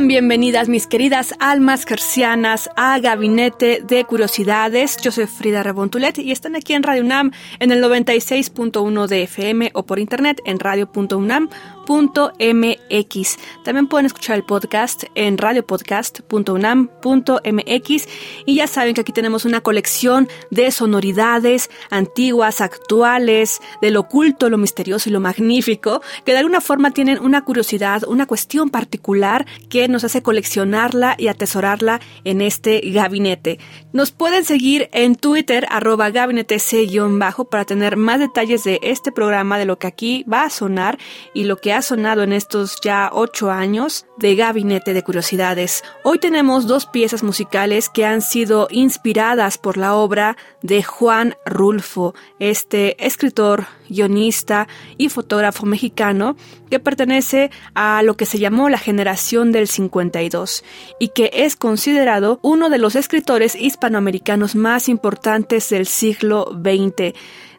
Bienvenidas mis queridas almas gercianas a Gabinete de Curiosidades. Yo soy Frida Rebontulet y están aquí en Radio UNAM en el 96.1 de FM o por internet en radio.unam.mx. También pueden escuchar el podcast en radiopodcast.unam.mx y ya saben que aquí tenemos una colección de sonoridades antiguas, actuales, de lo oculto, lo misterioso y lo magnífico, que de alguna forma tienen una curiosidad, una cuestión particular que nos hace coleccionarla y atesorarla en este gabinete. Nos pueden seguir en Twitter, arroba gabinete C-bajo, para tener más detalles de este programa, de lo que aquí va a sonar y lo que sonado en estos ya ocho años de Gabinete de Curiosidades. Hoy tenemos dos piezas musicales que han sido inspiradas por la obra de Juan Rulfo, este escritor, guionista y fotógrafo mexicano que pertenece a lo que se llamó la generación del 52 y que es considerado uno de los escritores hispanoamericanos más importantes del siglo XX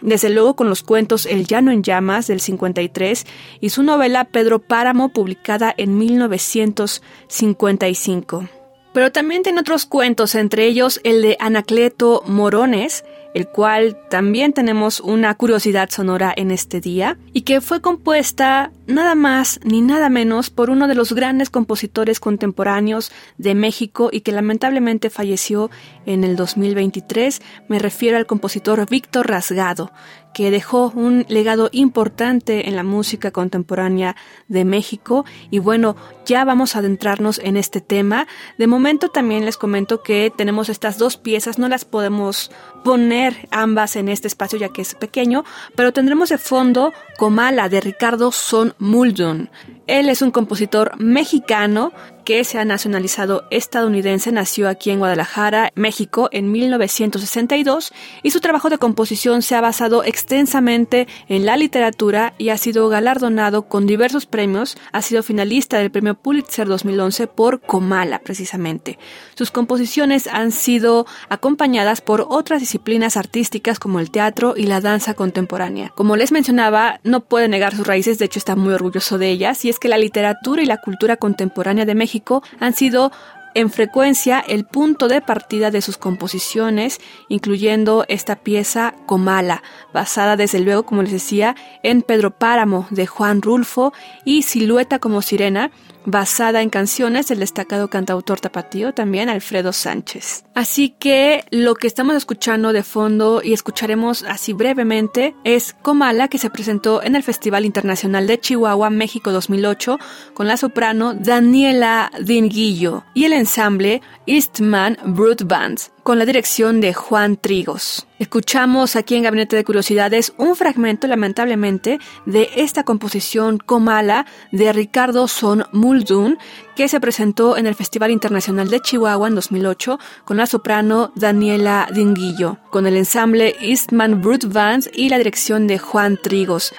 desde luego con los cuentos El Llano en Llamas del 53 y su novela Pedro Páramo publicada en 1955. Pero también tiene otros cuentos, entre ellos el de Anacleto Morones, el cual también tenemos una curiosidad sonora en este día, y que fue compuesta nada más ni nada menos por uno de los grandes compositores contemporáneos de México y que lamentablemente falleció en el 2023. Me refiero al compositor Víctor Rasgado, que dejó un legado importante en la música contemporánea de México. Y bueno, ya vamos a adentrarnos en este tema. De momento también les comento que tenemos estas dos piezas, no las podemos poner ambas en este espacio ya que es pequeño, pero tendremos de fondo Comala de Ricardo Son Muldoon. Él es un compositor mexicano que se ha nacionalizado estadounidense, nació aquí en Guadalajara, México, en 1962 y su trabajo de composición se ha basado extensamente en la literatura y ha sido galardonado con diversos premios. Ha sido finalista del premio Pulitzer 2011 por Comala, precisamente. Sus composiciones han sido acompañadas por otras disciplinas artísticas como el teatro y la danza contemporánea. Como les mencionaba, no puede negar sus raíces, de hecho está muy orgulloso de ellas, y es que la literatura y la cultura contemporánea de México han sido en frecuencia el punto de partida de sus composiciones, incluyendo esta pieza Comala, basada desde luego, como les decía, en Pedro Páramo de Juan Rulfo y Silueta como Sirena, basada en canciones del destacado cantautor tapatío también Alfredo Sánchez. Así que lo que estamos escuchando de fondo y escucharemos así brevemente es Comala que se presentó en el Festival Internacional de Chihuahua México 2008 con la soprano Daniela Dinguillo y el ensamble Eastman Brut Bands con la dirección de Juan Trigos. Escuchamos aquí en Gabinete de Curiosidades un fragmento, lamentablemente, de esta composición Comala de Ricardo Son Muldoon, que se presentó en el Festival Internacional de Chihuahua en 2008 con la soprano Daniela Dinguillo, con el ensamble Eastman Brut Vans y la dirección de Juan Trigos.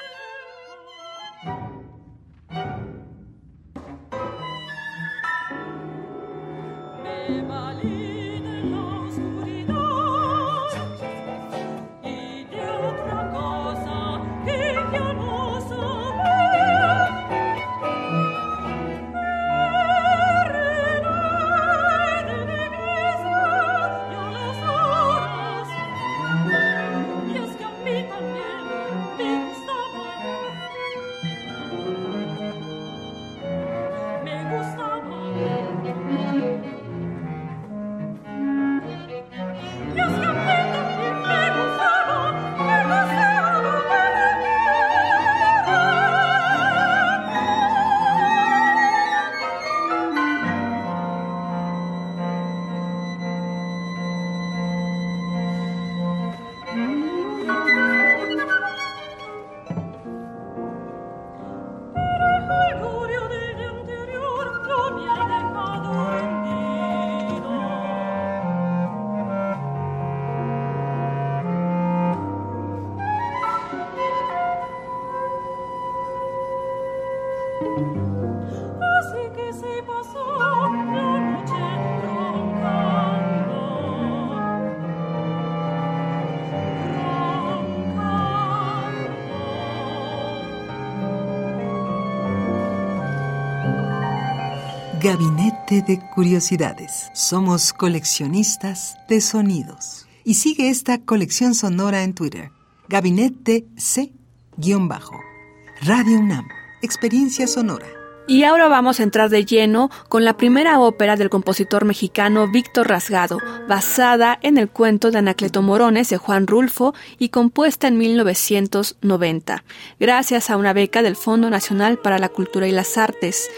Gabinete de Curiosidades. Somos coleccionistas de sonidos. Y sigue esta colección sonora en Twitter. Gabinete C-Bajo. Radio UNAM. Experiencia sonora. Y ahora vamos a entrar de lleno con la primera ópera del compositor mexicano Víctor Rasgado, basada en el cuento de Anacleto Morones de Juan Rulfo y compuesta en 1990, gracias a una beca del Fondo Nacional para la Cultura y las Artes.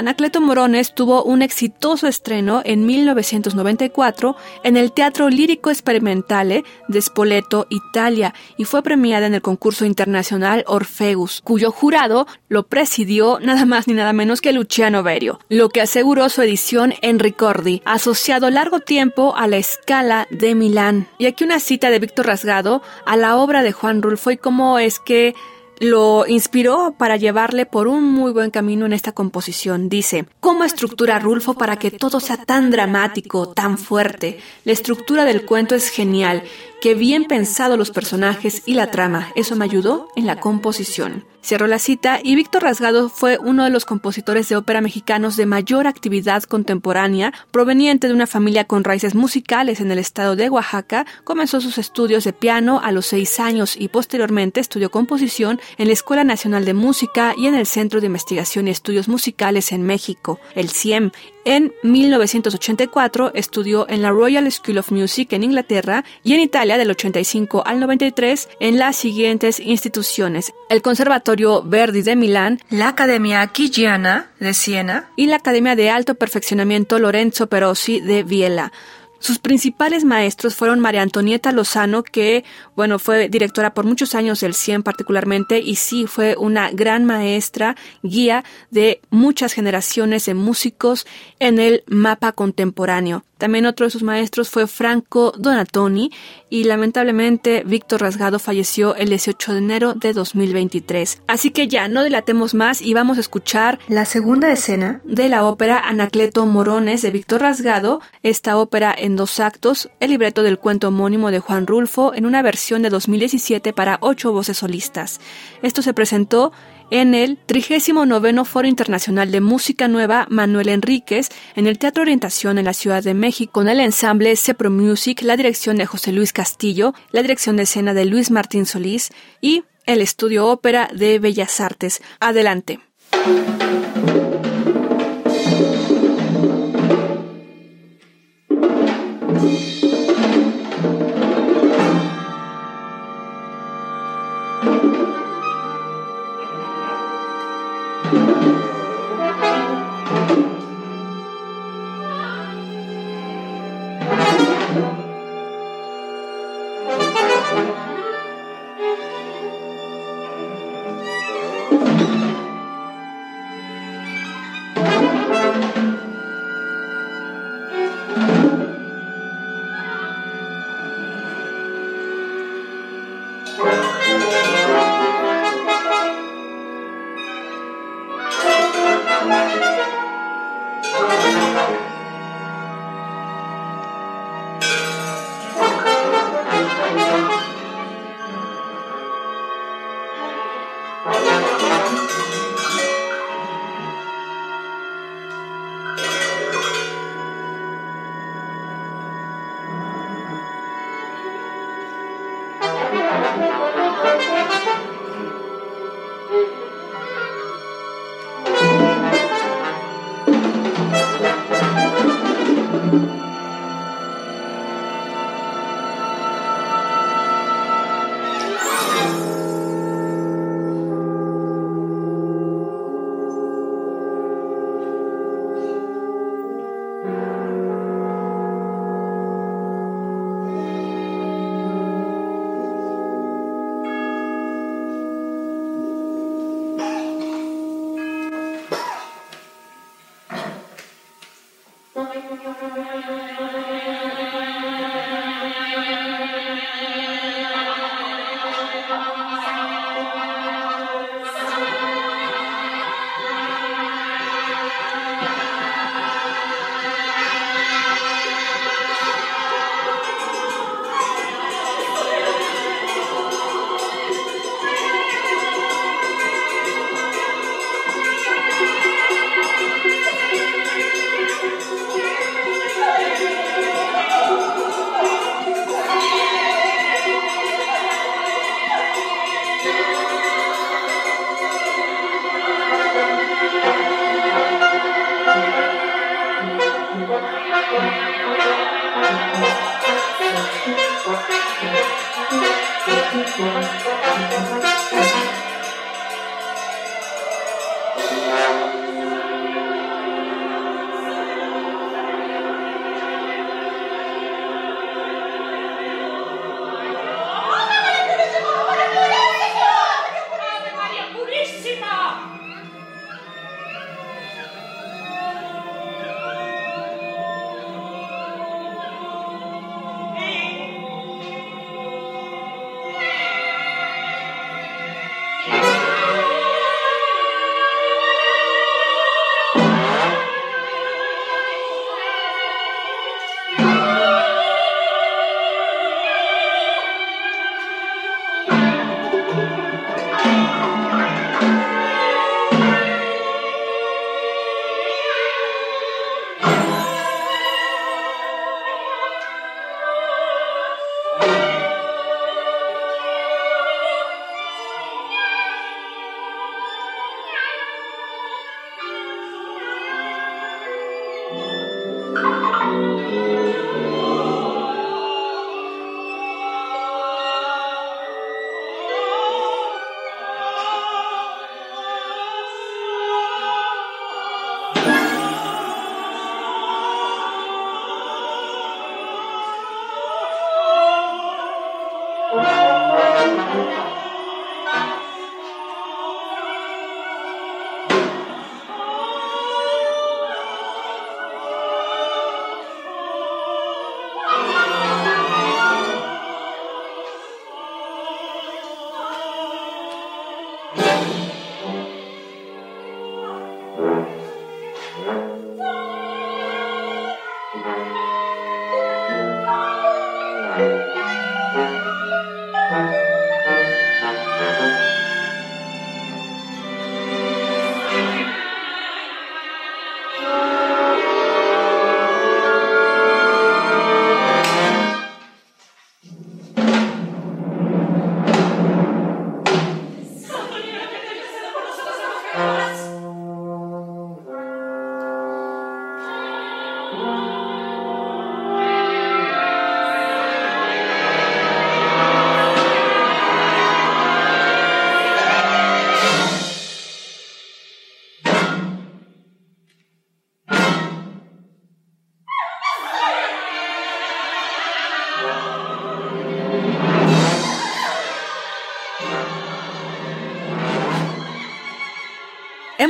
Anacleto Morones tuvo un exitoso estreno en 1994 en el Teatro Lírico Experimentale de Spoleto, Italia, y fue premiada en el concurso internacional Orfeus, cuyo jurado lo presidió nada más ni nada menos que Luciano Berio, lo que aseguró su edición en Ricordi, asociado largo tiempo a la escala de Milán. Y aquí una cita de Víctor Rasgado a la obra de Juan Rulfo y cómo es que lo inspiró para llevarle por un muy buen camino en esta composición. Dice, ¿cómo estructura Rulfo para que todo sea tan dramático, tan fuerte? La estructura del cuento es genial Qué bien pensado los personajes y la trama, eso me ayudó en la composición. Cerró la cita y Víctor Rasgado fue uno de los compositores de ópera mexicanos de mayor actividad contemporánea, proveniente de una familia con raíces musicales en el estado de Oaxaca, comenzó sus estudios de piano a los seis años y posteriormente estudió composición en la Escuela Nacional de Música y en el Centro de Investigación y Estudios Musicales en México, el CIEM, en 1984 estudió en la Royal School of Music en Inglaterra y en Italia del 85 al 93 en las siguientes instituciones: el Conservatorio Verdi de Milán, la Academia Chigiana de Siena y la Academia de Alto Perfeccionamiento Lorenzo Perosi de Viela. Sus principales maestros fueron María Antonieta Lozano, que, bueno, fue directora por muchos años del CIEM particularmente, y sí, fue una gran maestra, guía de muchas generaciones de músicos en el mapa contemporáneo. También otro de sus maestros fue Franco Donatoni y lamentablemente Víctor Rasgado falleció el 18 de enero de 2023. Así que ya no dilatemos más y vamos a escuchar la segunda escena de la ópera Anacleto Morones de Víctor Rasgado, esta ópera en dos actos, el libreto del cuento homónimo de Juan Rulfo en una versión de 2017 para ocho voces solistas. Esto se presentó en el 39 Foro Internacional de Música Nueva Manuel Enríquez en el Teatro Orientación en la Ciudad de México con el ensamble Cepro Music, la dirección de José Luis Castillo, la dirección de escena de Luis Martín Solís y el Estudio Ópera de Bellas Artes. Adelante.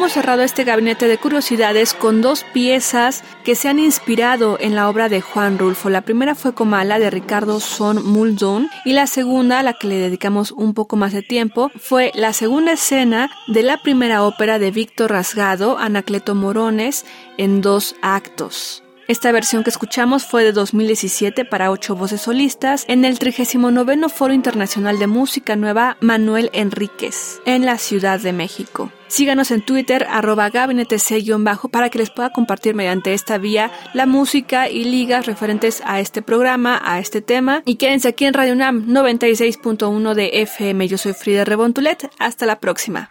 Hemos cerrado este gabinete de curiosidades con dos piezas que se han inspirado en la obra de Juan Rulfo. La primera fue Comala de Ricardo Son Muldoon y la segunda, a la que le dedicamos un poco más de tiempo, fue la segunda escena de la primera ópera de Víctor Rasgado, Anacleto Morones, en dos actos. Esta versión que escuchamos fue de 2017 para ocho voces solistas en el 39 Foro Internacional de Música Nueva Manuel Enríquez en la Ciudad de México. Síganos en Twitter, arroba bajo para que les pueda compartir mediante esta vía la música y ligas referentes a este programa, a este tema. Y quédense aquí en Radio UNAM 96.1 de FM. Yo soy Frida Rebontulet. Hasta la próxima.